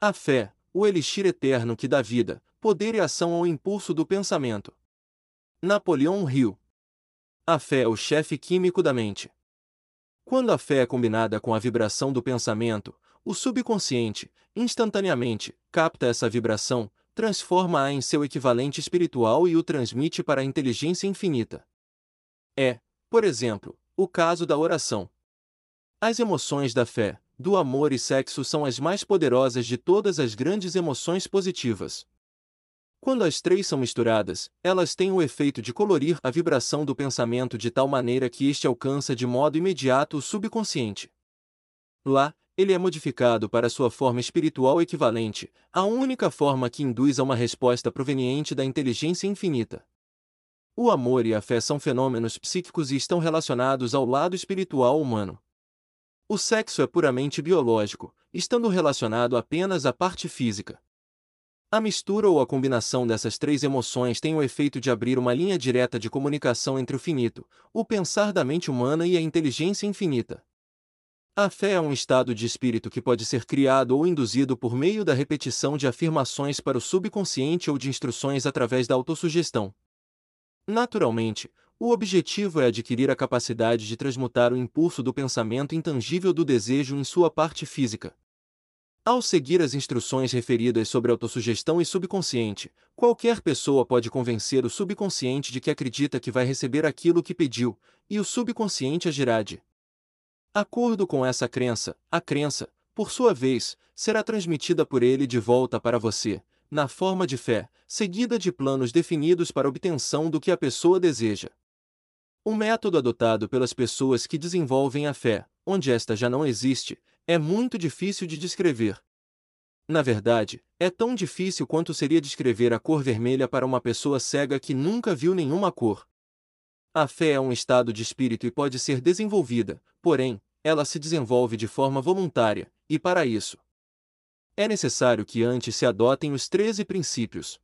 A fé, o elixir eterno que dá vida, poder e ação ao impulso do pensamento. Napoleão Hill. A fé é o chefe químico da mente. Quando a fé é combinada com a vibração do pensamento, o subconsciente, instantaneamente, capta essa vibração, transforma-a em seu equivalente espiritual e o transmite para a inteligência infinita. É, por exemplo, o caso da oração. As emoções da fé, do amor e sexo são as mais poderosas de todas as grandes emoções positivas. Quando as três são misturadas, elas têm o efeito de colorir a vibração do pensamento de tal maneira que este alcança de modo imediato o subconsciente. Lá, ele é modificado para sua forma espiritual equivalente, a única forma que induz a uma resposta proveniente da inteligência infinita. O amor e a fé são fenômenos psíquicos e estão relacionados ao lado espiritual humano. O sexo é puramente biológico, estando relacionado apenas à parte física. A mistura ou a combinação dessas três emoções tem o efeito de abrir uma linha direta de comunicação entre o finito, o pensar da mente humana e a inteligência infinita. A fé é um estado de espírito que pode ser criado ou induzido por meio da repetição de afirmações para o subconsciente ou de instruções através da autossugestão. Naturalmente, o objetivo é adquirir a capacidade de transmutar o impulso do pensamento intangível do desejo em sua parte física. Ao seguir as instruções referidas sobre autossugestão e subconsciente, qualquer pessoa pode convencer o subconsciente de que acredita que vai receber aquilo que pediu, e o subconsciente agirá de Acordo com essa crença, a crença, por sua vez, será transmitida por ele de volta para você, na forma de fé, seguida de planos definidos para obtenção do que a pessoa deseja. O método adotado pelas pessoas que desenvolvem a fé, onde esta já não existe, é muito difícil de descrever. Na verdade, é tão difícil quanto seria descrever a cor vermelha para uma pessoa cega que nunca viu nenhuma cor. A fé é um estado de espírito e pode ser desenvolvida, porém, ela se desenvolve de forma voluntária, e para isso, é necessário que antes se adotem os 13 princípios.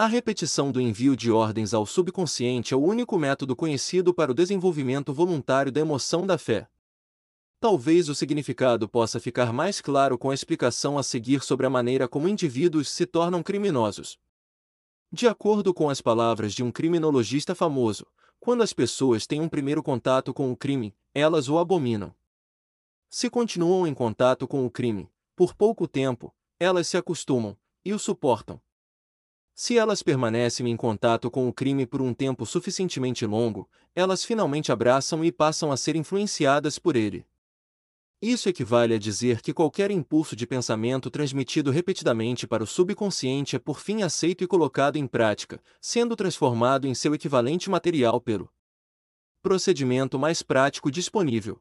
A repetição do envio de ordens ao subconsciente é o único método conhecido para o desenvolvimento voluntário da emoção da fé. Talvez o significado possa ficar mais claro com a explicação a seguir sobre a maneira como indivíduos se tornam criminosos. De acordo com as palavras de um criminologista famoso, quando as pessoas têm um primeiro contato com o crime, elas o abominam. Se continuam em contato com o crime, por pouco tempo, elas se acostumam e o suportam. Se elas permanecem em contato com o crime por um tempo suficientemente longo, elas finalmente abraçam e passam a ser influenciadas por ele. Isso equivale a dizer que qualquer impulso de pensamento transmitido repetidamente para o subconsciente é por fim aceito e colocado em prática, sendo transformado em seu equivalente material pelo procedimento mais prático disponível.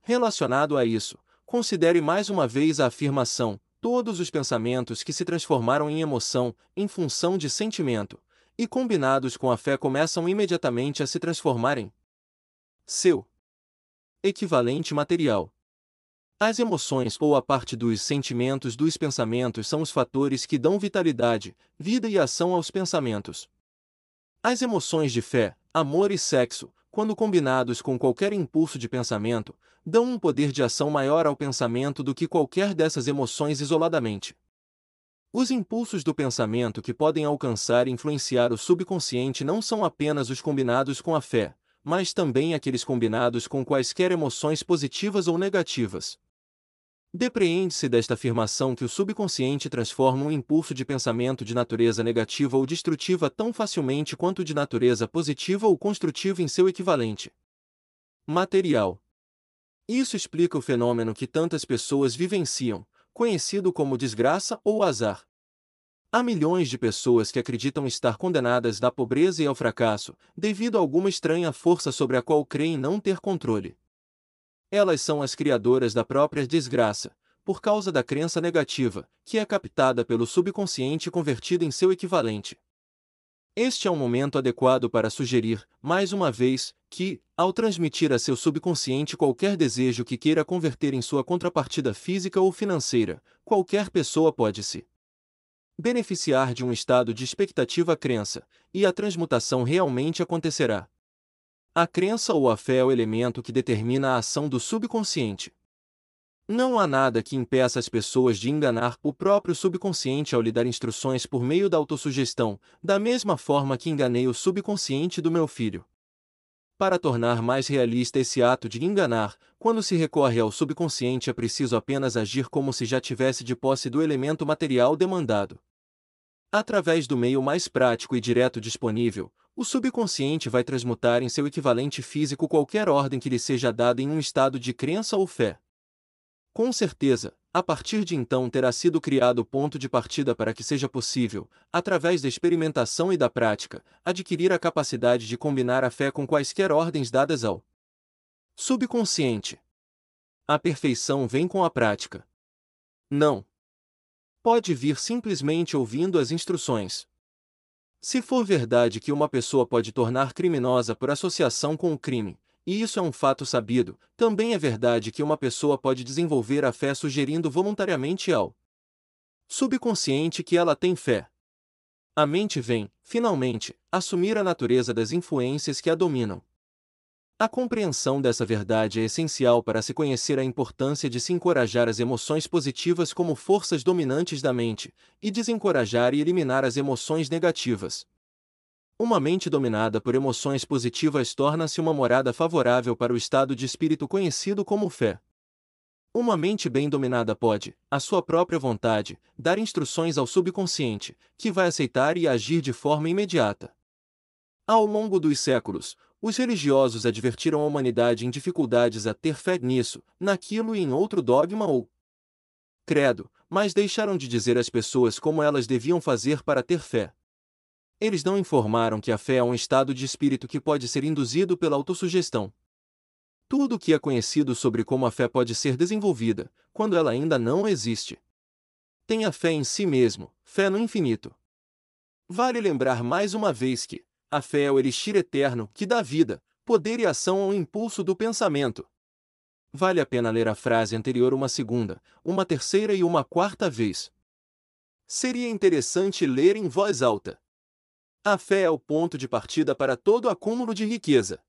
Relacionado a isso, considere mais uma vez a afirmação: todos os pensamentos que se transformaram em emoção, em função de sentimento, e combinados com a fé começam imediatamente a se transformarem seu equivalente material. As emoções ou a parte dos sentimentos dos pensamentos são os fatores que dão vitalidade, vida e ação aos pensamentos. As emoções de fé, amor e sexo, quando combinados com qualquer impulso de pensamento, dão um poder de ação maior ao pensamento do que qualquer dessas emoções isoladamente. Os impulsos do pensamento que podem alcançar e influenciar o subconsciente não são apenas os combinados com a fé, mas também aqueles combinados com quaisquer emoções positivas ou negativas. Depreende-se desta afirmação que o subconsciente transforma um impulso de pensamento de natureza negativa ou destrutiva tão facilmente quanto de natureza positiva ou construtiva em seu equivalente material. Isso explica o fenômeno que tantas pessoas vivenciam, conhecido como desgraça ou azar. Há milhões de pessoas que acreditam estar condenadas à pobreza e ao fracasso, devido a alguma estranha força sobre a qual creem não ter controle. Elas são as criadoras da própria desgraça, por causa da crença negativa, que é captada pelo subconsciente e convertida em seu equivalente. Este é um momento adequado para sugerir, mais uma vez, que, ao transmitir a seu subconsciente qualquer desejo que queira converter em sua contrapartida física ou financeira, qualquer pessoa pode se beneficiar de um estado de expectativa-crença, e a transmutação realmente acontecerá. A crença ou a fé é o elemento que determina a ação do subconsciente. Não há nada que impeça as pessoas de enganar o próprio subconsciente ao lhe dar instruções por meio da autossugestão, da mesma forma que enganei o subconsciente do meu filho. Para tornar mais realista esse ato de enganar, quando se recorre ao subconsciente é preciso apenas agir como se já tivesse de posse do elemento material demandado. Através do meio mais prático e direto disponível, o subconsciente vai transmutar em seu equivalente físico qualquer ordem que lhe seja dada em um estado de crença ou fé. Com certeza, a partir de então terá sido criado o ponto de partida para que seja possível, através da experimentação e da prática, adquirir a capacidade de combinar a fé com quaisquer ordens dadas ao subconsciente. A perfeição vem com a prática. Não. Pode vir simplesmente ouvindo as instruções. Se for verdade que uma pessoa pode tornar criminosa por associação com o crime, e isso é um fato sabido, também é verdade que uma pessoa pode desenvolver a fé sugerindo voluntariamente ao subconsciente que ela tem fé. A mente vem, finalmente, assumir a natureza das influências que a dominam. A compreensão dessa verdade é essencial para se conhecer a importância de se encorajar as emoções positivas como forças dominantes da mente, e desencorajar e eliminar as emoções negativas. Uma mente dominada por emoções positivas torna-se uma morada favorável para o estado de espírito conhecido como fé. Uma mente bem dominada pode, à sua própria vontade, dar instruções ao subconsciente, que vai aceitar e agir de forma imediata. Ao longo dos séculos, os religiosos advertiram a humanidade em dificuldades a ter fé nisso, naquilo e em outro dogma ou credo, mas deixaram de dizer às pessoas como elas deviam fazer para ter fé. Eles não informaram que a fé é um estado de espírito que pode ser induzido pela autossugestão. Tudo o que é conhecido sobre como a fé pode ser desenvolvida, quando ela ainda não existe. Tenha fé em si mesmo, fé no infinito. Vale lembrar mais uma vez que a fé é o elixir eterno que dá vida, poder e ação ao impulso do pensamento. Vale a pena ler a frase anterior uma segunda, uma terceira e uma quarta vez. Seria interessante ler em voz alta. A fé é o ponto de partida para todo acúmulo de riqueza.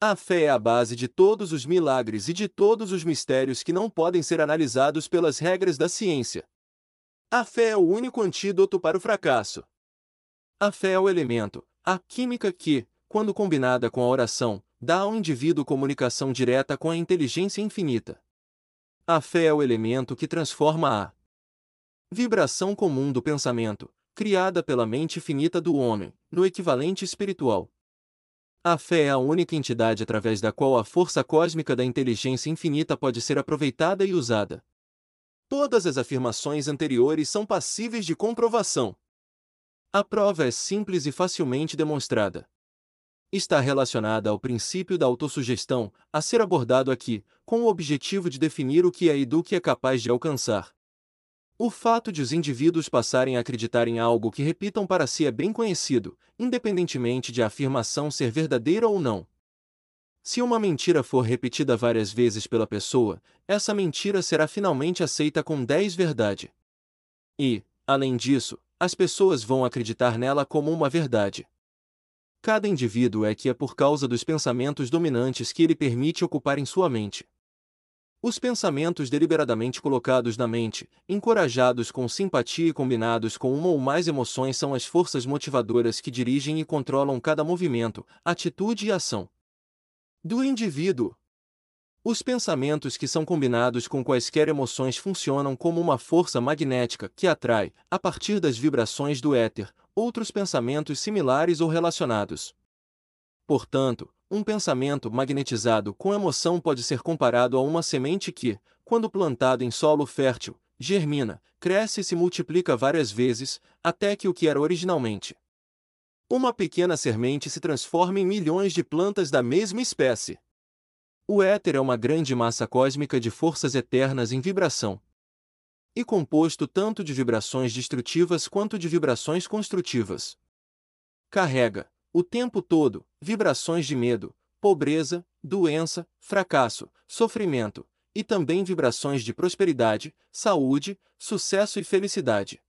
A fé é a base de todos os milagres e de todos os mistérios que não podem ser analisados pelas regras da ciência. A fé é o único antídoto para o fracasso. A fé é o elemento, a química que, quando combinada com a oração, dá ao indivíduo comunicação direta com a inteligência infinita. A fé é o elemento que transforma a vibração comum do pensamento, criada pela mente finita do homem, no equivalente espiritual. A fé é a única entidade através da qual a força cósmica da inteligência infinita pode ser aproveitada e usada. Todas as afirmações anteriores são passíveis de comprovação. A prova é simples e facilmente demonstrada. Está relacionada ao princípio da autossugestão, a ser abordado aqui, com o objetivo de definir o que é e do que é capaz de alcançar. O fato de os indivíduos passarem a acreditar em algo que repitam para si é bem conhecido, independentemente de a afirmação ser verdadeira ou não. Se uma mentira for repetida várias vezes pela pessoa, essa mentira será finalmente aceita com 10 verdade. E, além disso, as pessoas vão acreditar nela como uma verdade. Cada indivíduo é que é por causa dos pensamentos dominantes que ele permite ocupar em sua mente. Os pensamentos deliberadamente colocados na mente, encorajados com simpatia e combinados com uma ou mais emoções são as forças motivadoras que dirigem e controlam cada movimento, atitude e ação do indivíduo. Os pensamentos que são combinados com quaisquer emoções funcionam como uma força magnética que atrai, a partir das vibrações do éter, outros pensamentos similares ou relacionados. Portanto, um pensamento magnetizado com emoção pode ser comparado a uma semente que, quando plantado em solo fértil, germina, cresce e se multiplica várias vezes, até que o que era originalmente uma pequena semente se transforma em milhões de plantas da mesma espécie. O éter é uma grande massa cósmica de forças eternas em vibração. E composto tanto de vibrações destrutivas quanto de vibrações construtivas. Carrega, o tempo todo, vibrações de medo, pobreza, doença, fracasso, sofrimento, e também vibrações de prosperidade, saúde, sucesso e felicidade.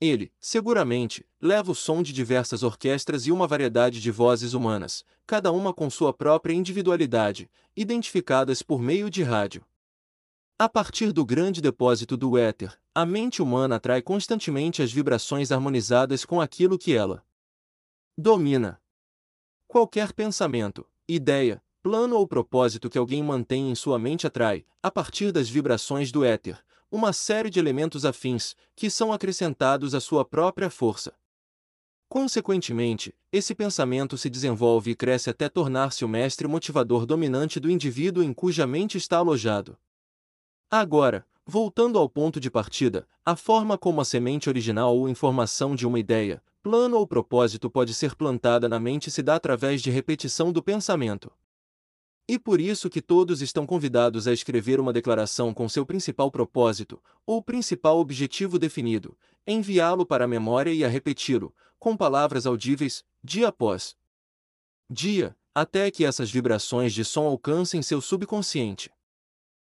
Ele, seguramente, leva o som de diversas orquestras e uma variedade de vozes humanas, cada uma com sua própria individualidade, identificadas por meio de rádio. A partir do grande depósito do éter, a mente humana atrai constantemente as vibrações harmonizadas com aquilo que ela domina. Qualquer pensamento, ideia, plano ou propósito que alguém mantém em sua mente atrai, a partir das vibrações do éter, uma série de elementos afins, que são acrescentados à sua própria força. Consequentemente, esse pensamento se desenvolve e cresce até tornar-se o mestre motivador dominante do indivíduo em cuja mente está alojado. Agora, voltando ao ponto de partida, a forma como a semente original ou informação de uma ideia, plano ou propósito pode ser plantada na mente se dá através de repetição do pensamento. E por isso que todos estão convidados a escrever uma declaração com seu principal propósito, ou principal objetivo definido, enviá-lo para a memória e a repeti-lo, com palavras audíveis, dia após dia, até que essas vibrações de som alcancem seu subconsciente.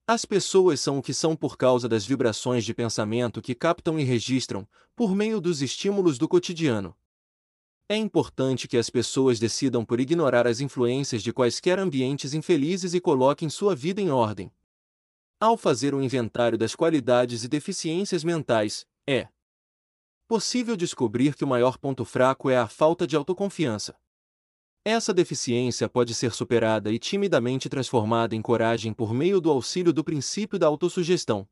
As pessoas são o que são por causa das vibrações de pensamento que captam e registram, por meio dos estímulos do cotidiano. É importante que as pessoas decidam por ignorar as influências de quaisquer ambientes infelizes e coloquem sua vida em ordem. Ao fazer um inventário das qualidades e deficiências mentais, é possível descobrir que o maior ponto fraco é a falta de autoconfiança. Essa deficiência pode ser superada e timidamente transformada em coragem por meio do auxílio do princípio da autossugestão.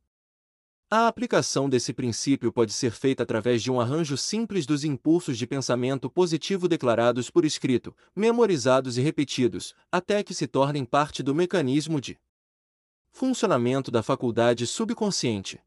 A aplicação desse princípio pode ser feita através de um arranjo simples dos impulsos de pensamento positivo declarados por escrito, memorizados e repetidos, até que se tornem parte do mecanismo de funcionamento da faculdade subconsciente.